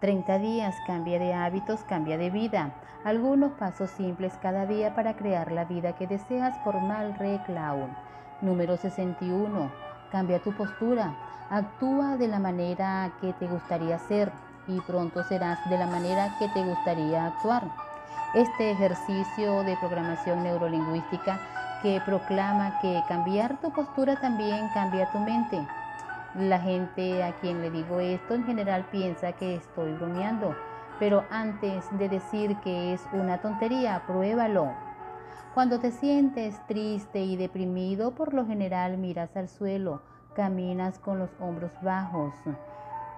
30 días, cambia de hábitos, cambia de vida. Algunos pasos simples cada día para crear la vida que deseas por Malre Clown. Número 61. Cambia tu postura. Actúa de la manera que te gustaría ser y pronto serás de la manera que te gustaría actuar. Este ejercicio de programación neurolingüística que proclama que cambiar tu postura también cambia tu mente. La gente a quien le digo esto en general piensa que estoy bromeando, pero antes de decir que es una tontería, pruébalo. Cuando te sientes triste y deprimido, por lo general miras al suelo, caminas con los hombros bajos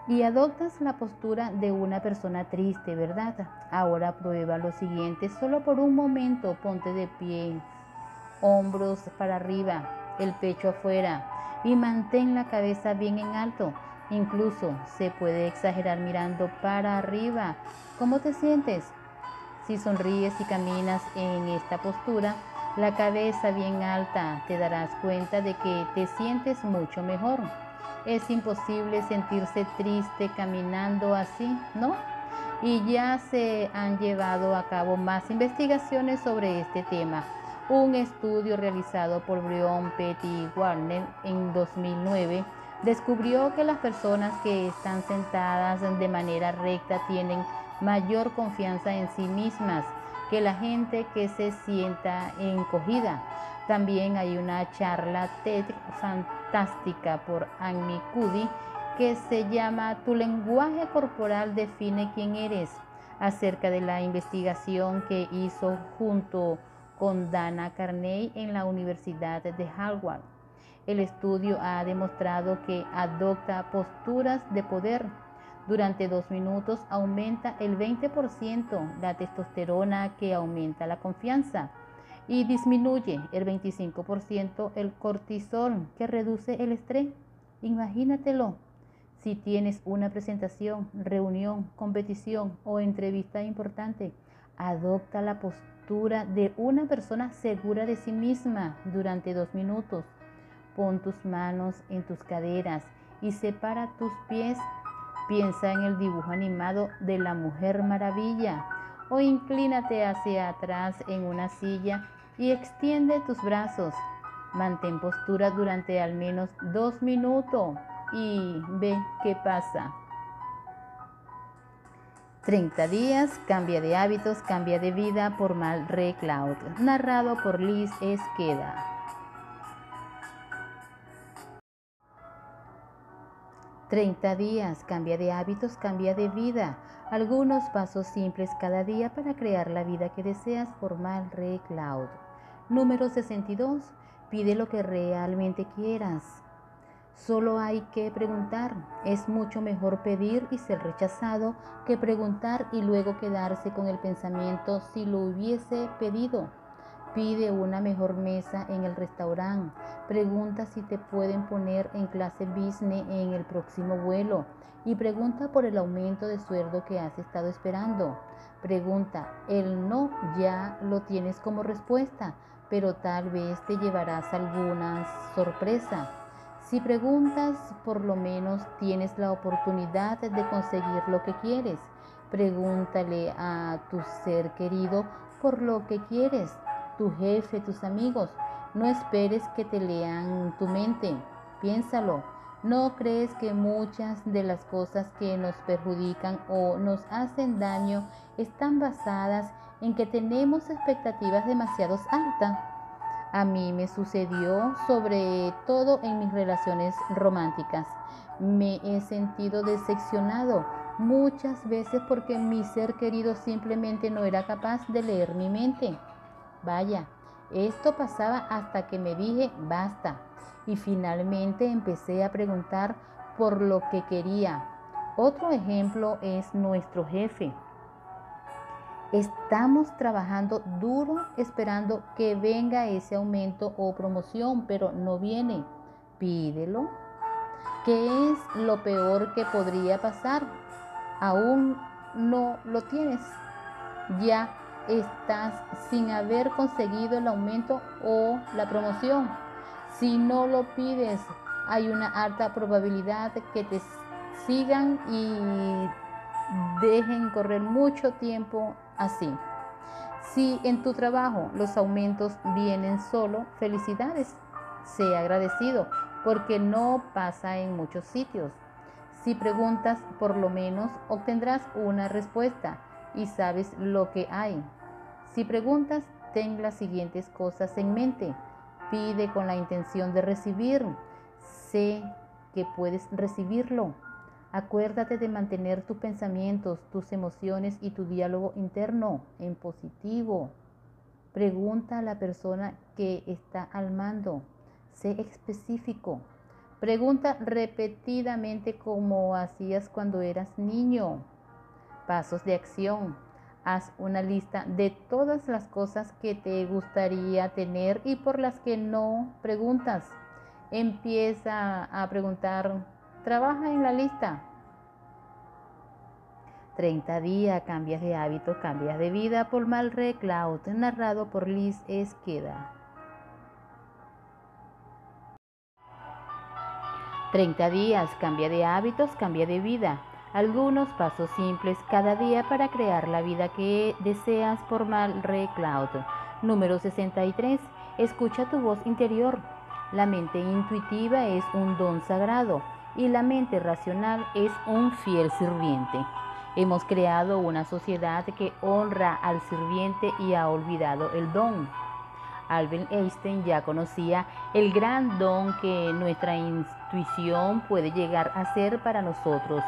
y adoptas la postura de una persona triste, ¿verdad? Ahora prueba lo siguiente, solo por un momento ponte de pie, hombros para arriba, el pecho afuera y mantén la cabeza bien en alto. Incluso se puede exagerar mirando para arriba. ¿Cómo te sientes? Si sonríes y caminas en esta postura, la cabeza bien alta, te darás cuenta de que te sientes mucho mejor. Es imposible sentirse triste caminando así, ¿no? Y ya se han llevado a cabo más investigaciones sobre este tema. Un estudio realizado por Brion Petty y Warner en 2009 descubrió que las personas que están sentadas de manera recta tienen mayor confianza en sí mismas que la gente que se sienta encogida. También hay una charla TED fantástica por Amy Cuddy que se llama Tu lenguaje corporal define quién eres, acerca de la investigación que hizo junto con Dana Carney en la Universidad de Harvard. El estudio ha demostrado que adopta posturas de poder. Durante dos minutos aumenta el 20% la testosterona que aumenta la confianza y disminuye el 25% el cortisol que reduce el estrés. Imagínatelo. Si tienes una presentación, reunión, competición o entrevista importante, adopta la postura de una persona segura de sí misma durante dos minutos. Pon tus manos en tus caderas y separa tus pies. Piensa en el dibujo animado de la Mujer Maravilla o inclínate hacia atrás en una silla y extiende tus brazos. Mantén postura durante al menos dos minutos y ve qué pasa. 30 días, cambia de hábitos, cambia de vida por Mal Re Cloud. Narrado por Liz Esqueda. Treinta días, cambia de hábitos, cambia de vida. Algunos pasos simples cada día para crear la vida que deseas por Mal Re Cloud. Número 62. Pide lo que realmente quieras. Solo hay que preguntar. Es mucho mejor pedir y ser rechazado que preguntar y luego quedarse con el pensamiento si lo hubiese pedido. Pide una mejor mesa en el restaurante. Pregunta si te pueden poner en clase business en el próximo vuelo. Y pregunta por el aumento de sueldo que has estado esperando. Pregunta, el no ya lo tienes como respuesta pero tal vez te llevarás alguna sorpresa. Si preguntas, por lo menos tienes la oportunidad de conseguir lo que quieres. Pregúntale a tu ser querido por lo que quieres, tu jefe, tus amigos. No esperes que te lean tu mente. Piénsalo. ¿No crees que muchas de las cosas que nos perjudican o nos hacen daño están basadas en que tenemos expectativas demasiado altas. A mí me sucedió sobre todo en mis relaciones románticas. Me he sentido decepcionado muchas veces porque mi ser querido simplemente no era capaz de leer mi mente. Vaya, esto pasaba hasta que me dije basta y finalmente empecé a preguntar por lo que quería. Otro ejemplo es nuestro jefe. Estamos trabajando duro esperando que venga ese aumento o promoción, pero no viene. Pídelo. ¿Qué es lo peor que podría pasar? Aún no lo tienes. Ya estás sin haber conseguido el aumento o la promoción. Si no lo pides, hay una alta probabilidad que te sigan y dejen correr mucho tiempo así. Si en tu trabajo los aumentos vienen solo, felicidades. Sea agradecido porque no pasa en muchos sitios. Si preguntas, por lo menos obtendrás una respuesta y sabes lo que hay. Si preguntas, ten las siguientes cosas en mente. Pide con la intención de recibir. Sé que puedes recibirlo. Acuérdate de mantener tus pensamientos, tus emociones y tu diálogo interno en positivo. Pregunta a la persona que está al mando. Sé específico. Pregunta repetidamente como hacías cuando eras niño. Pasos de acción. Haz una lista de todas las cosas que te gustaría tener y por las que no preguntas. Empieza a preguntar, trabaja en la lista. 30 días, cambias de hábito, cambias de vida por Malre Cloud, narrado por Liz Esqueda. 30 días, cambia de hábitos, cambia de vida. Algunos pasos simples cada día para crear la vida que deseas por Malre Cloud. Número 63. Escucha tu voz interior. La mente intuitiva es un don sagrado y la mente racional es un fiel sirviente. Hemos creado una sociedad que honra al sirviente y ha olvidado el don. Albert Einstein ya conocía el gran don que nuestra intuición puede llegar a ser para nosotros.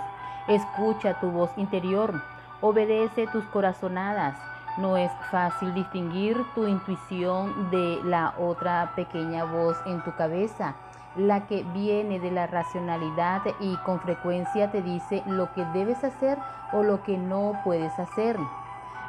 Escucha tu voz interior, obedece tus corazonadas. No es fácil distinguir tu intuición de la otra pequeña voz en tu cabeza, la que viene de la racionalidad y con frecuencia te dice lo que debes hacer o lo que no puedes hacer.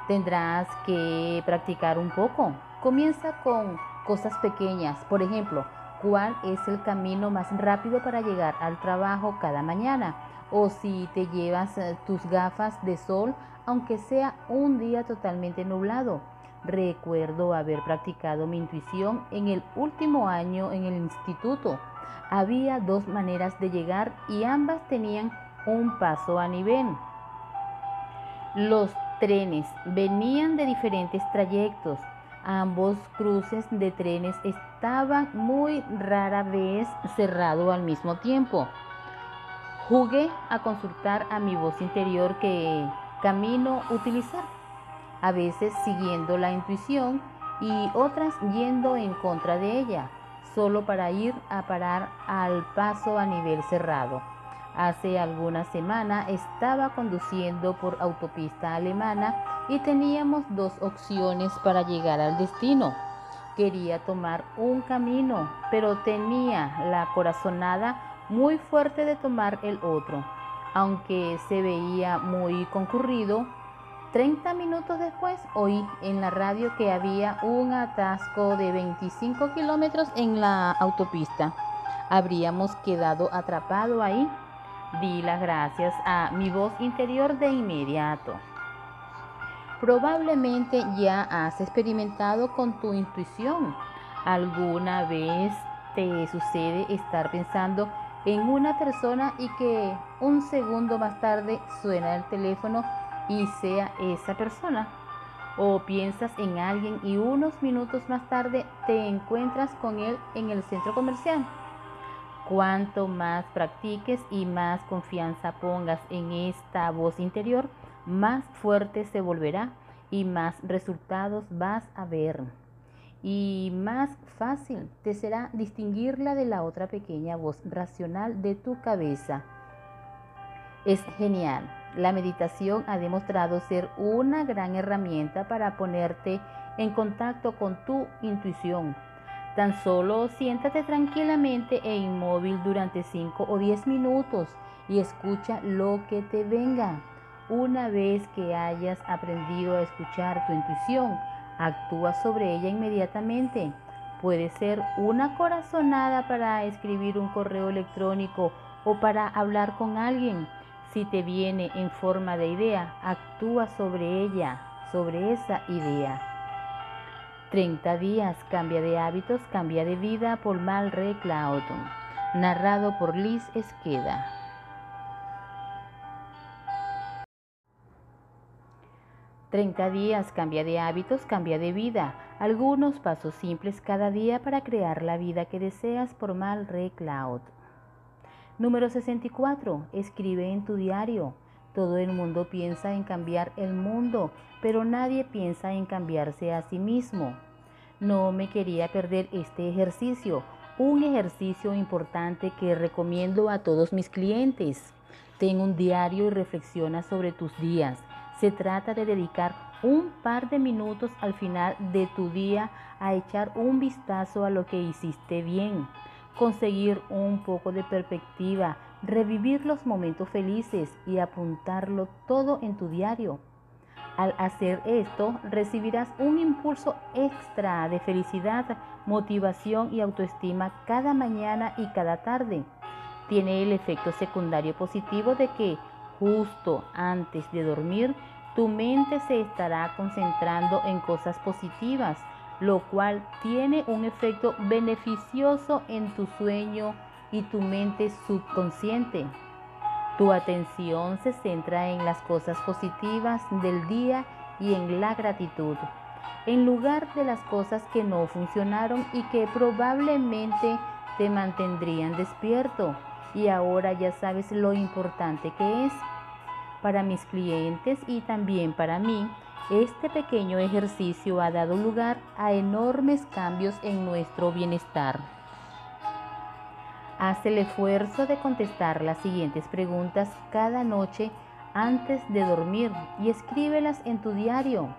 Tendrás que practicar un poco. Comienza con cosas pequeñas. Por ejemplo, ¿cuál es el camino más rápido para llegar al trabajo cada mañana? O si te llevas eh, tus gafas de sol, aunque sea un día totalmente nublado. Recuerdo haber practicado mi intuición en el último año en el instituto. Había dos maneras de llegar y ambas tenían un paso a nivel. Los trenes venían de diferentes trayectos. Ambos cruces de trenes estaban muy rara vez cerrados al mismo tiempo. Jugué a consultar a mi voz interior qué camino utilizar, a veces siguiendo la intuición y otras yendo en contra de ella, solo para ir a parar al paso a nivel cerrado. Hace algunas semanas estaba conduciendo por autopista alemana y teníamos dos opciones para llegar al destino. Quería tomar un camino, pero tenía la corazonada muy fuerte de tomar el otro. Aunque se veía muy concurrido, 30 minutos después oí en la radio que había un atasco de 25 kilómetros en la autopista. Habríamos quedado atrapados ahí Di las gracias a mi voz interior de inmediato. Probablemente ya has experimentado con tu intuición. ¿Alguna vez te sucede estar pensando en una persona y que un segundo más tarde suena el teléfono y sea esa persona? ¿O piensas en alguien y unos minutos más tarde te encuentras con él en el centro comercial? Cuanto más practiques y más confianza pongas en esta voz interior, más fuerte se volverá y más resultados vas a ver. Y más fácil te será distinguirla de la otra pequeña voz racional de tu cabeza. Es genial. La meditación ha demostrado ser una gran herramienta para ponerte en contacto con tu intuición Tan solo siéntate tranquilamente e inmóvil durante 5 o 10 minutos y escucha lo que te venga. Una vez que hayas aprendido a escuchar tu intuición, actúa sobre ella inmediatamente. Puede ser una corazonada para escribir un correo electrónico o para hablar con alguien. Si te viene en forma de idea, actúa sobre ella, sobre esa idea. 30 días, cambia de hábitos, cambia de vida por Mal Cloudon. Narrado por Liz Esqueda. 30 días, cambia de hábitos, cambia de vida. Algunos pasos simples cada día para crear la vida que deseas por Mal Re Cloud. Número 64. Escribe en tu diario. Todo el mundo piensa en cambiar el mundo, pero nadie piensa en cambiarse a sí mismo. No me quería perder este ejercicio, un ejercicio importante que recomiendo a todos mis clientes. Ten un diario y reflexiona sobre tus días. Se trata de dedicar un par de minutos al final de tu día a echar un vistazo a lo que hiciste bien, conseguir un poco de perspectiva, revivir los momentos felices y apuntarlo todo en tu diario. Al hacer esto, recibirás un impulso extra de felicidad, motivación y autoestima cada mañana y cada tarde. Tiene el efecto secundario positivo de que justo antes de dormir, tu mente se estará concentrando en cosas positivas, lo cual tiene un efecto beneficioso en tu sueño y tu mente subconsciente. Tu atención se centra en las cosas positivas del día y en la gratitud, en lugar de las cosas que no funcionaron y que probablemente te mantendrían despierto. Y ahora ya sabes lo importante que es para mis clientes y también para mí, este pequeño ejercicio ha dado lugar a enormes cambios en nuestro bienestar. Haz el esfuerzo de contestar las siguientes preguntas cada noche antes de dormir y escríbelas en tu diario.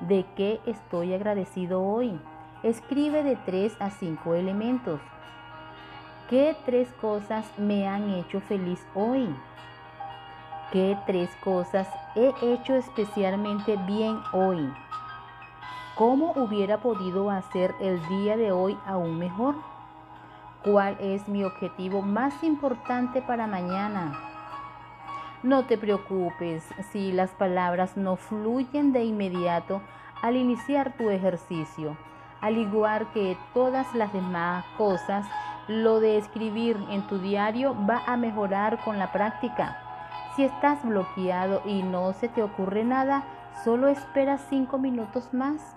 ¿De qué estoy agradecido hoy? Escribe de tres a cinco elementos. ¿Qué tres cosas me han hecho feliz hoy? ¿Qué tres cosas he hecho especialmente bien hoy? ¿Cómo hubiera podido hacer el día de hoy aún mejor? ¿Cuál es mi objetivo más importante para mañana? No te preocupes si las palabras no fluyen de inmediato al iniciar tu ejercicio. Al igual que todas las demás cosas, lo de escribir en tu diario va a mejorar con la práctica. Si estás bloqueado y no se te ocurre nada, solo espera cinco minutos más.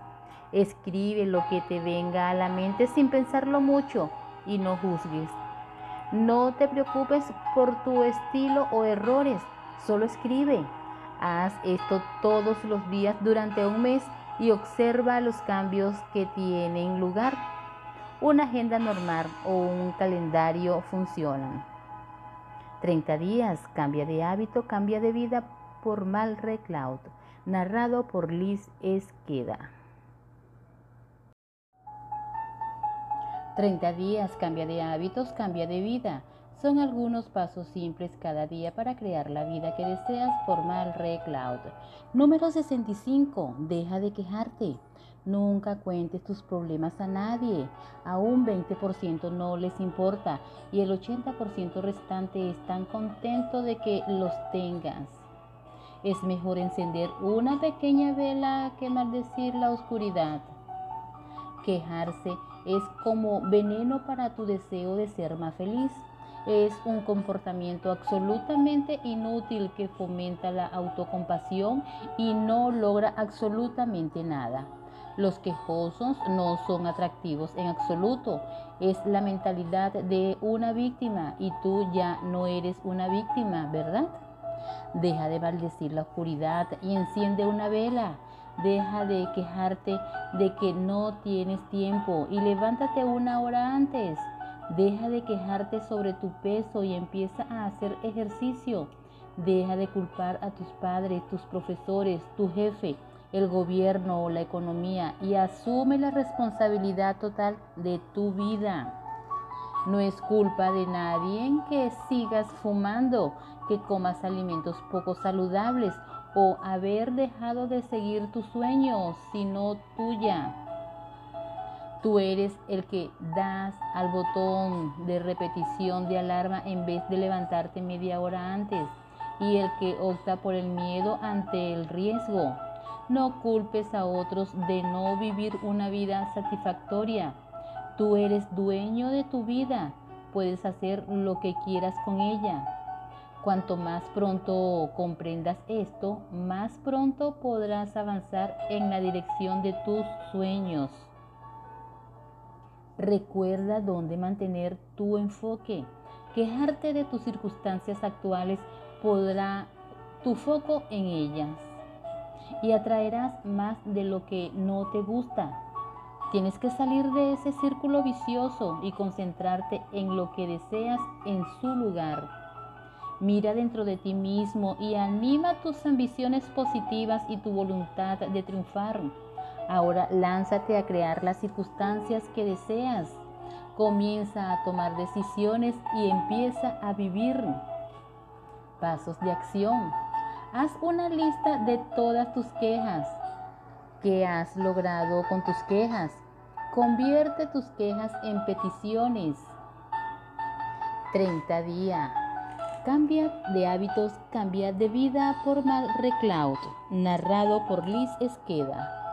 Escribe lo que te venga a la mente sin pensarlo mucho y no juzgues. No te preocupes por tu estilo o errores, solo escribe. Haz esto todos los días durante un mes y observa los cambios que tienen lugar. Una agenda normal o un calendario funcionan. 30 días, cambia de hábito, cambia de vida por Mal Cloud, narrado por Liz Esqueda. 30 días, cambia de hábitos, cambia de vida. Son algunos pasos simples cada día para crear la vida que deseas por Mal Cloud. Número 65. Deja de quejarte. Nunca cuentes tus problemas a nadie. A un 20% no les importa y el 80% restante están contentos de que los tengas. Es mejor encender una pequeña vela que maldecir la oscuridad. Quejarse es como veneno para tu deseo de ser más feliz. Es un comportamiento absolutamente inútil que fomenta la autocompasión y no logra absolutamente nada. Los quejosos no son atractivos en absoluto. Es la mentalidad de una víctima y tú ya no eres una víctima, ¿verdad? Deja de maldecir la oscuridad y enciende una vela. Deja de quejarte de que no tienes tiempo y levántate una hora antes. Deja de quejarte sobre tu peso y empieza a hacer ejercicio. Deja de culpar a tus padres, tus profesores, tu jefe el gobierno o la economía y asume la responsabilidad total de tu vida. No es culpa de nadie que sigas fumando, que comas alimentos poco saludables o haber dejado de seguir tus sueños, sino tuya. Tú eres el que das al botón de repetición de alarma en vez de levantarte media hora antes y el que opta por el miedo ante el riesgo. No culpes a otros de no vivir una vida satisfactoria. Tú eres dueño de tu vida. Puedes hacer lo que quieras con ella. Cuanto más pronto comprendas esto, más pronto podrás avanzar en la dirección de tus sueños. Recuerda dónde mantener tu enfoque. Quejarte de tus circunstancias actuales podrá tu foco en ellas y atraerás más de lo que no te gusta. Tienes que salir de ese círculo vicioso y concentrarte en lo que deseas en su lugar. Mira dentro de ti mismo y anima tus ambiciones positivas y tu voluntad de triunfar. Ahora lánzate a crear las circunstancias que deseas. Comienza a tomar decisiones y empieza a vivir. Pasos de acción. Haz una lista de todas tus quejas. ¿Qué has logrado con tus quejas? Convierte tus quejas en peticiones. 30 días. Cambia de hábitos, cambia de vida por Mal Reclaud, narrado por Liz Esqueda.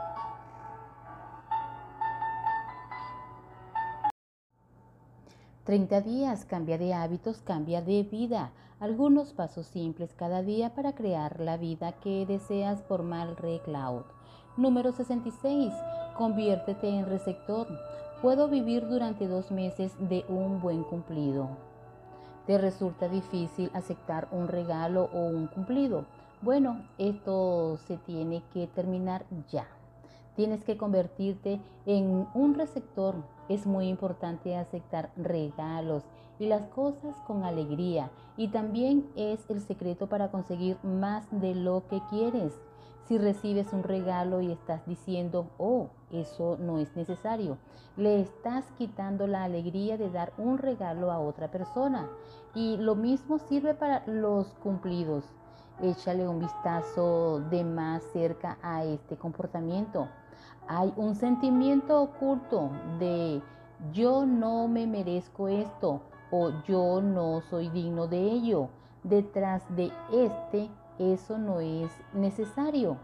Treinta días, cambia de hábitos, cambia de vida. Algunos pasos simples cada día para crear la vida que deseas por Mal Reclaud. Número 66. Conviértete en receptor. Puedo vivir durante dos meses de un buen cumplido. ¿Te resulta difícil aceptar un regalo o un cumplido? Bueno, esto se tiene que terminar ya. Tienes que convertirte en un receptor. Es muy importante aceptar regalos y las cosas con alegría. Y también es el secreto para conseguir más de lo que quieres. Si recibes un regalo y estás diciendo, oh, eso no es necesario, le estás quitando la alegría de dar un regalo a otra persona. Y lo mismo sirve para los cumplidos. Échale un vistazo de más cerca a este comportamiento. Hay un sentimiento oculto de yo no me merezco esto o yo no soy digno de ello. Detrás de este eso no es necesario.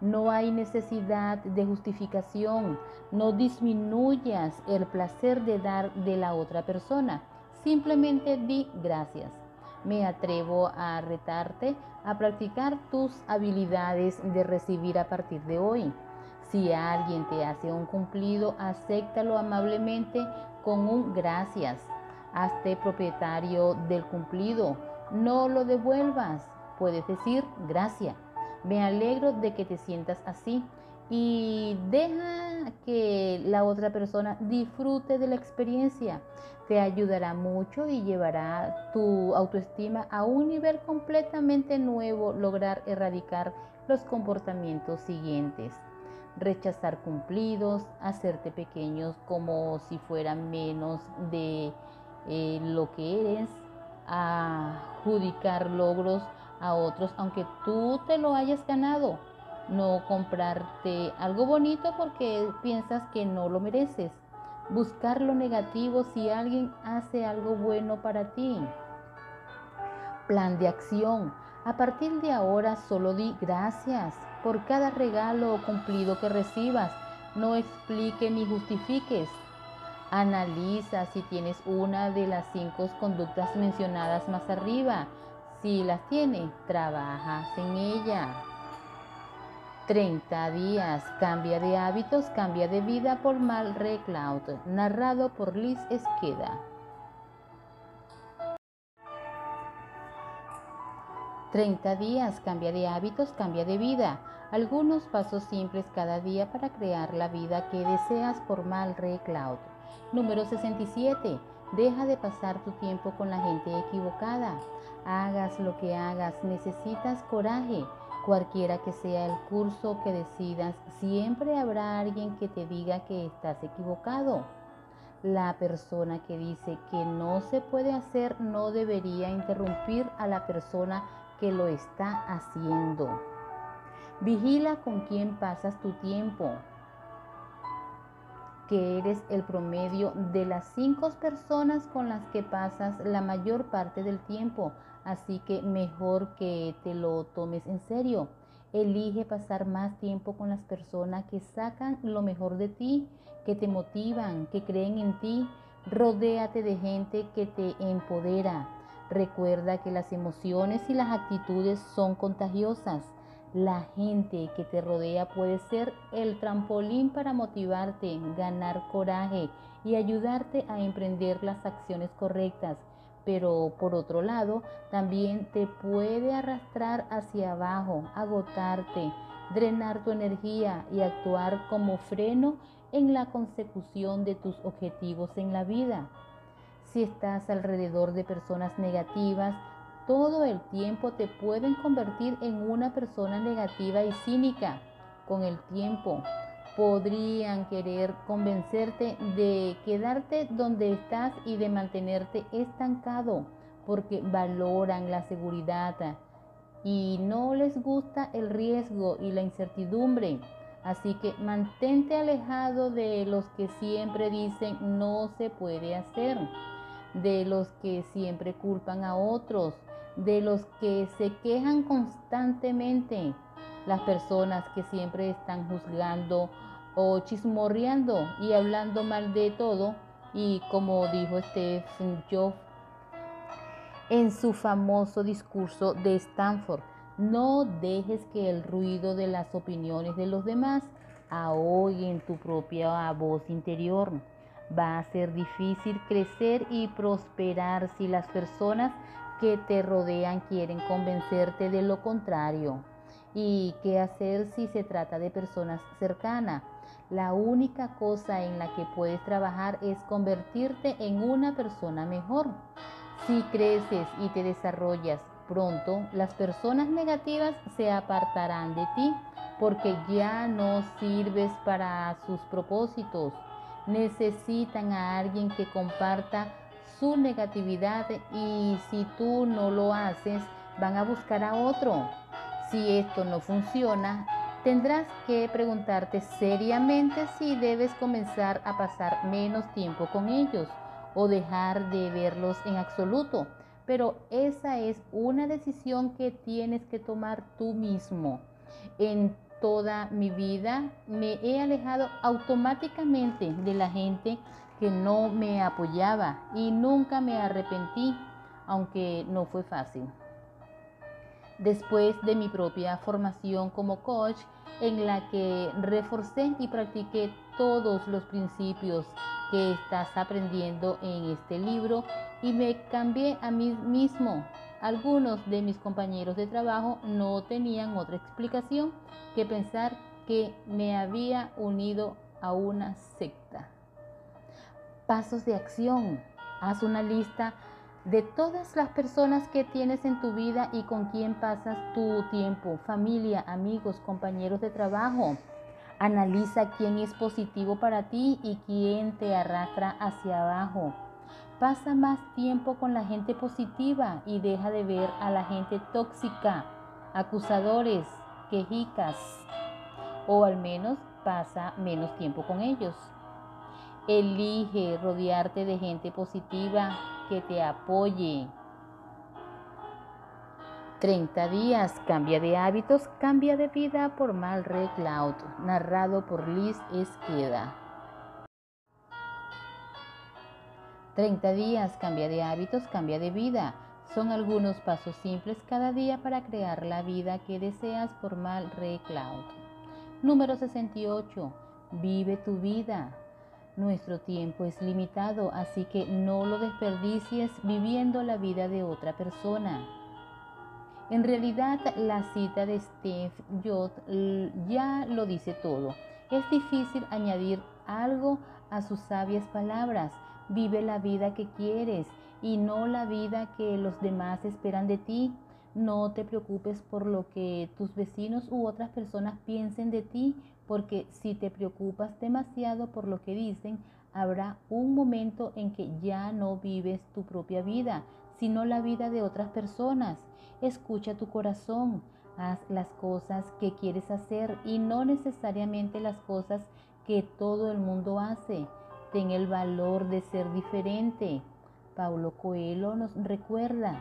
No hay necesidad de justificación. No disminuyas el placer de dar de la otra persona. Simplemente di gracias. Me atrevo a retarte a practicar tus habilidades de recibir a partir de hoy. Si alguien te hace un cumplido, acéptalo amablemente con un gracias. Hazte propietario del cumplido. No lo devuelvas puedes decir gracias. Me alegro de que te sientas así y deja que la otra persona disfrute de la experiencia. Te ayudará mucho y llevará tu autoestima a un nivel completamente nuevo, lograr erradicar los comportamientos siguientes. Rechazar cumplidos, hacerte pequeños como si fueran menos de eh, lo que eres, adjudicar logros a otros, aunque tú te lo hayas ganado. No comprarte algo bonito porque piensas que no lo mereces. Buscar lo negativo si alguien hace algo bueno para ti. Plan de acción. A partir de ahora solo di gracias por cada regalo o cumplido que recibas. No explique ni justifiques. Analiza si tienes una de las cinco conductas mencionadas más arriba si las tiene, trabajas en ella. 30 días, cambia de hábitos, cambia de vida por Mal Recloud, narrado por Liz Esqueda. 30 días, cambia de hábitos, cambia de vida. Algunos pasos simples cada día para crear la vida que deseas por Mal Recloud. Número 67. Deja de pasar tu tiempo con la gente equivocada. Hagas lo que hagas, necesitas coraje. Cualquiera que sea el curso que decidas, siempre habrá alguien que te diga que estás equivocado. La persona que dice que no se puede hacer no debería interrumpir a la persona que lo está haciendo. Vigila con quién pasas tu tiempo que eres el promedio de las cinco personas con las que pasas la mayor parte del tiempo, así que mejor que te lo tomes en serio. Elige pasar más tiempo con las personas que sacan lo mejor de ti, que te motivan, que creen en ti. Rodéate de gente que te empodera. Recuerda que las emociones y las actitudes son contagiosas. La gente que te rodea puede ser el trampolín para motivarte, ganar coraje y ayudarte a emprender las acciones correctas. Pero por otro lado, también te puede arrastrar hacia abajo, agotarte, drenar tu energía y actuar como freno en la consecución de tus objetivos en la vida. Si estás alrededor de personas negativas, todo el tiempo te pueden convertir en una persona negativa y cínica. Con el tiempo podrían querer convencerte de quedarte donde estás y de mantenerte estancado porque valoran la seguridad y no les gusta el riesgo y la incertidumbre. Así que mantente alejado de los que siempre dicen no se puede hacer, de los que siempre culpan a otros, de los que se quejan constantemente, las personas que siempre están juzgando o chismorreando y hablando mal de todo. Y como dijo Stephen Jobs en su famoso discurso de Stanford, no dejes que el ruido de las opiniones de los demás ahoguen tu propia voz interior. Va a ser difícil crecer y prosperar si las personas que te rodean quieren convencerte de lo contrario. ¿Y qué hacer si se trata de personas cercanas? La única cosa en la que puedes trabajar es convertirte en una persona mejor. Si creces y te desarrollas Pronto las personas negativas se apartarán de ti porque ya no sirves para sus propósitos. Necesitan a alguien que comparta su negatividad y si tú no lo haces, van a buscar a otro. Si esto no funciona, tendrás que preguntarte seriamente si debes comenzar a pasar menos tiempo con ellos o dejar de verlos en absoluto pero esa es una decisión que tienes que tomar tú mismo. Toda mi vida me he alejado automáticamente de la gente que no me apoyaba y nunca me arrepentí, aunque no fue fácil. Después de mi propia formación como coach, en la que reforcé y practiqué todos los principios que estás aprendiendo en este libro y me cambié a mí mismo. Algunos de mis compañeros de trabajo no tenían otra explicación que pensar que me había unido a una secta. Pasos de acción. Haz una lista de todas las personas que tienes en tu vida y con quien pasas tu tiempo, familia, amigos, compañeros de trabajo. Analiza quién es positivo para ti y quién te arrastra hacia abajo. Pasa más tiempo con la gente positiva y deja de ver a la gente tóxica, acusadores, quejicas, o al menos pasa menos tiempo con ellos. Elige rodearte de gente positiva que te apoye. 30 días, cambia de hábitos, cambia de vida por Mal Cloud, narrado por Liz Esqueda. 30 días, cambia de hábitos, cambia de vida. Son algunos pasos simples cada día para crear la vida que deseas por Mal Cloud. Número 68. Vive tu vida. Nuestro tiempo es limitado, así que no lo desperdicies viviendo la vida de otra persona. En realidad, la cita de Steve Jobs ya lo dice todo. Es difícil añadir algo a sus sabias palabras. Vive la vida que quieres y no la vida que los demás esperan de ti. No te preocupes por lo que tus vecinos u otras personas piensen de ti, porque si te preocupas demasiado por lo que dicen, habrá un momento en que ya no vives tu propia vida, sino la vida de otras personas. Escucha tu corazón, haz las cosas que quieres hacer y no necesariamente las cosas que todo el mundo hace. Ten el valor de ser diferente. Paulo Coelho nos recuerda,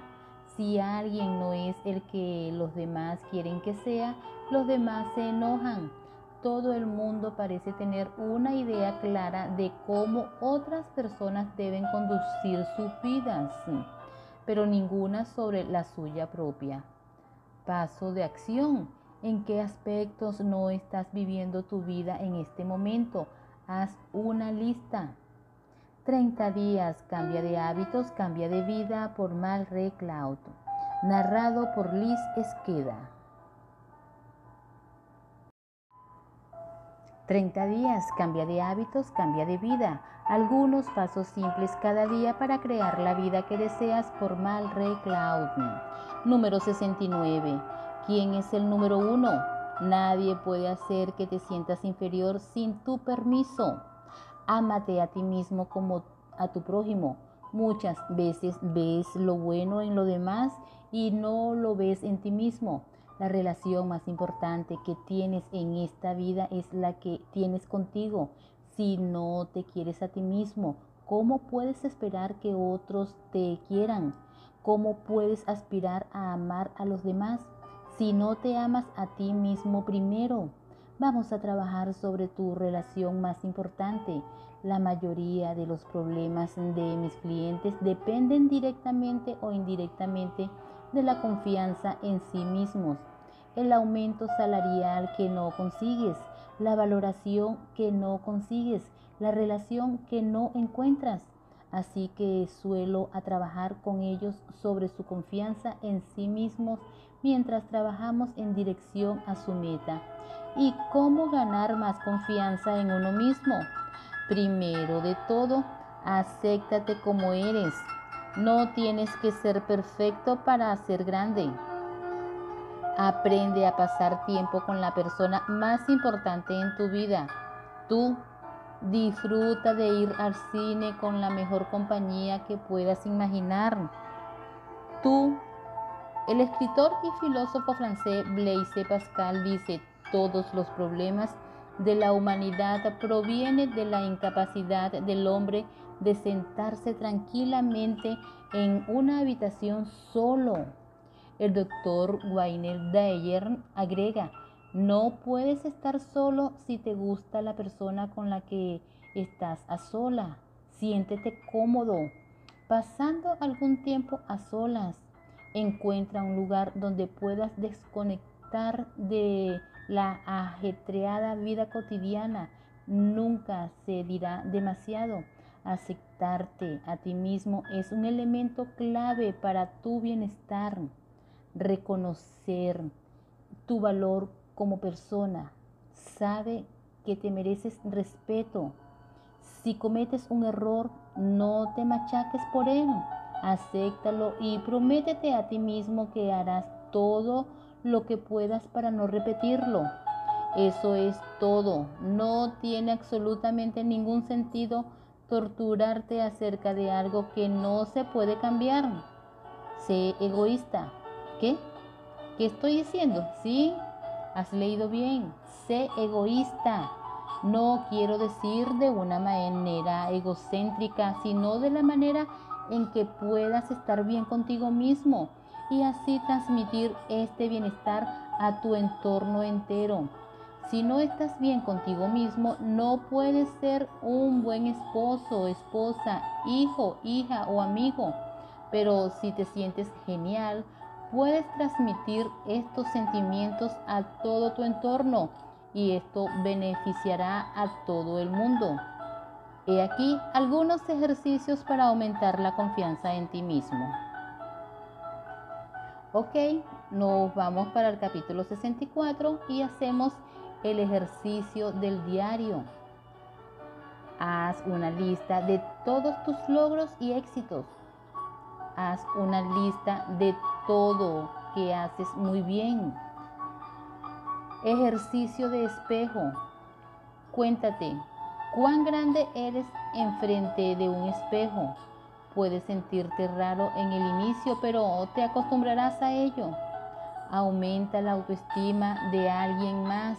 si alguien no es el que los demás quieren que sea, los demás se enojan. Todo el mundo parece tener una idea clara de cómo otras personas deben conducir sus vidas. pero ninguna sobre la suya propia. Paso de acción. ¿En qué aspectos no estás viviendo tu vida en este momento? Haz una lista. 30 días, cambia de hábitos, cambia de vida por Mal Cloud. Narrado por Liz Esqueda. 30 días, cambia de hábitos, cambia de vida. Algunos pasos simples cada día para crear la vida que deseas por Mal Cloud. Número 69. ¿Quién es el número uno? Nadie puede hacer que te sientas inferior sin tu permiso. Ámate a ti mismo como a tu prójimo. Muchas veces ves lo bueno en lo demás y no lo ves en ti mismo. La relación más importante que tienes en esta vida es la que tienes contigo. Si no te quieres a ti mismo, ¿cómo puedes esperar que otros te quieran? ¿Cómo puedes aspirar a amar a los demás si no te amas a ti mismo primero? Vamos a trabajar sobre tu relación más importante. La mayoría de los problemas de mis clientes dependen directamente o indirectamente de la confianza en sí mismos, el aumento salarial que no consigues, la valoración que no consigues, la relación que no encuentras. Así que suelo a trabajar con ellos sobre su confianza en sí mismos mientras trabajamos en dirección a su meta. ¿Y cómo ganar más confianza en uno mismo? Primero de todo, acéptate como eres. No tienes que ser perfecto para ser grande. Aprende a pasar tiempo con la persona más importante en tu vida. Tú disfruta de ir al cine con la mejor compañía que puedas imaginar. Tú, el escritor y filósofo francés Blaise Pascal dice, todos los problemas de la humanidad provienen de la incapacidad del hombre de sentarse tranquilamente en una habitación solo. El doctor Wayne Dyer agrega, no puedes estar solo si te gusta la persona con la que estás a sola. Siéntete cómodo. Pasando algún tiempo a solas, encuentra un lugar donde puedas desconectar de la ajetreada vida cotidiana nunca se dirá demasiado. Aceptarte a ti mismo es un elemento clave para tu bienestar. Reconocer tu valor como persona. Sabe que te mereces respeto. Si cometes un error, no te machaques por él. Acéptalo y prométete a ti mismo que harás todo lo que puedas para no repetirlo. Eso es todo. No tiene absolutamente ningún sentido torturarte acerca de algo que no se puede cambiar. Sé egoísta. ¿Qué? ¿Qué estoy diciendo? Sí, has leído bien. Sé egoísta. No quiero decir de una manera egocéntrica, sino de la manera en que puedas estar bien contigo mismo y así transmitir este bienestar a tu entorno entero. Si no estás bien contigo mismo, no puedes ser un buen esposo, esposa, hijo, hija o amigo. Pero si te sientes genial, puedes transmitir estos sentimientos a todo tu entorno y esto beneficiará a todo el mundo. He aquí algunos ejercicios para aumentar la confianza en ti mismo. Ok, nos vamos para el capítulo 64 y hacemos el ejercicio del diario. Haz una lista de todos tus logros y éxitos. Haz una lista de todo que haces muy bien. Ejercicio de espejo. Cuéntate, ¿cuán grande eres enfrente de un espejo? Puedes sentirte raro en el inicio, pero te acostumbrarás a ello. Aumenta la autoestima de alguien más.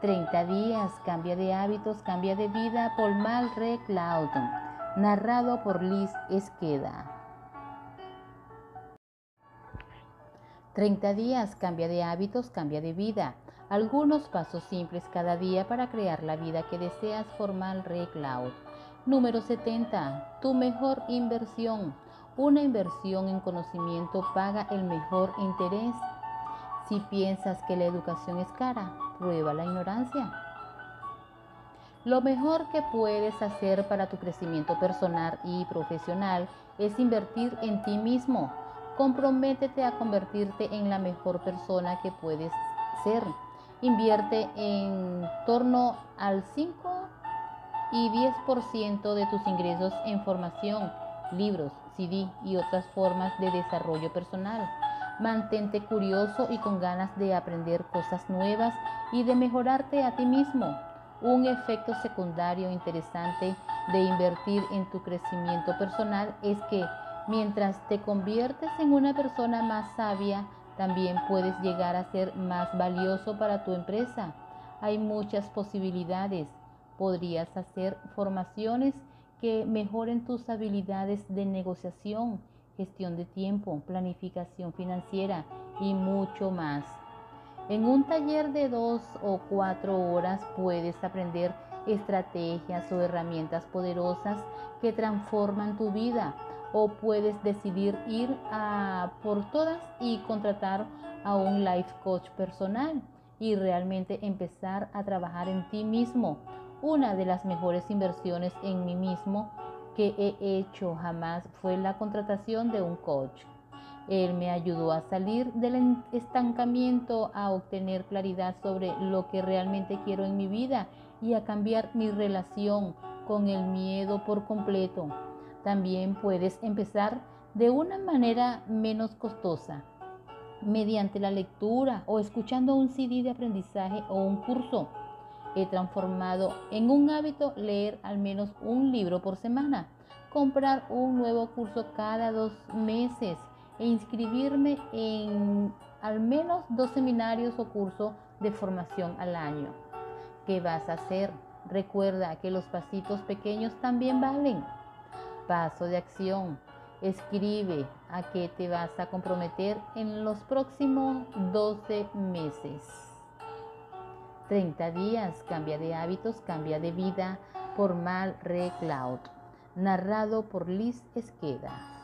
30 días, cambia de hábitos, cambia de vida por Mal Cloud. Narrado por Liz Esqueda. 30 días, cambia de hábitos, cambia de vida. Algunos pasos simples cada día para crear la vida que deseas formar Cloud. Número 70. Tu mejor inversión. una inversión en conocimiento paga el mejor interés. Si piensas que la educación es cara, prueba la ignorancia. Lo mejor que puedes hacer para tu crecimiento personal y profesional es invertir en ti mismo. Comprométete a convertirte en la mejor persona que puedes ser. Invierte en torno al 5 y 10% de tus ingresos en formación, libros, CD y otras formas de desarrollo personal. Mantente curioso y con ganas de aprender cosas nuevas y de mejorarte a ti mismo. Un efecto secundario interesante de invertir en tu crecimiento personal es que mientras te conviertes en una persona más sabia, también puedes llegar a ser más valioso para tu empresa. Hay muchas posibilidades. Podrías hacer formaciones que mejoren tus habilidades de negociación, gestión de tiempo, planificación financiera y mucho más. En un taller de dos o cuatro horas puedes aprender estrategias o herramientas poderosas que transforman tu vida o puedes decidir ir a por todas y contratar a un life coach personal y realmente empezar a trabajar en ti mismo. Una de las mejores inversiones en mí mismo que he hecho jamás fue la contratación de un coach. Él me ayudó a salir del estancamiento, a obtener claridad sobre lo que realmente quiero en mi vida y a cambiar mi relación con el miedo por completo. También puedes empezar de una manera menos costosa, mediante la lectura o escuchando un CD de aprendizaje o un curso. He transformado en un hábito leer al menos un libro por semana, comprar un nuevo curso cada dos meses e inscribirme en al menos dos seminarios o cursos de formación al año. ¿Qué vas a hacer? Recuerda que los pasitos pequeños también valen. Paso de acción. Escribe a qué te vas a comprometer en los próximos 12 meses. 30 días, cambia de hábitos, cambia de vida por Mal Re Cloud. Narrado por Liz Esqueda.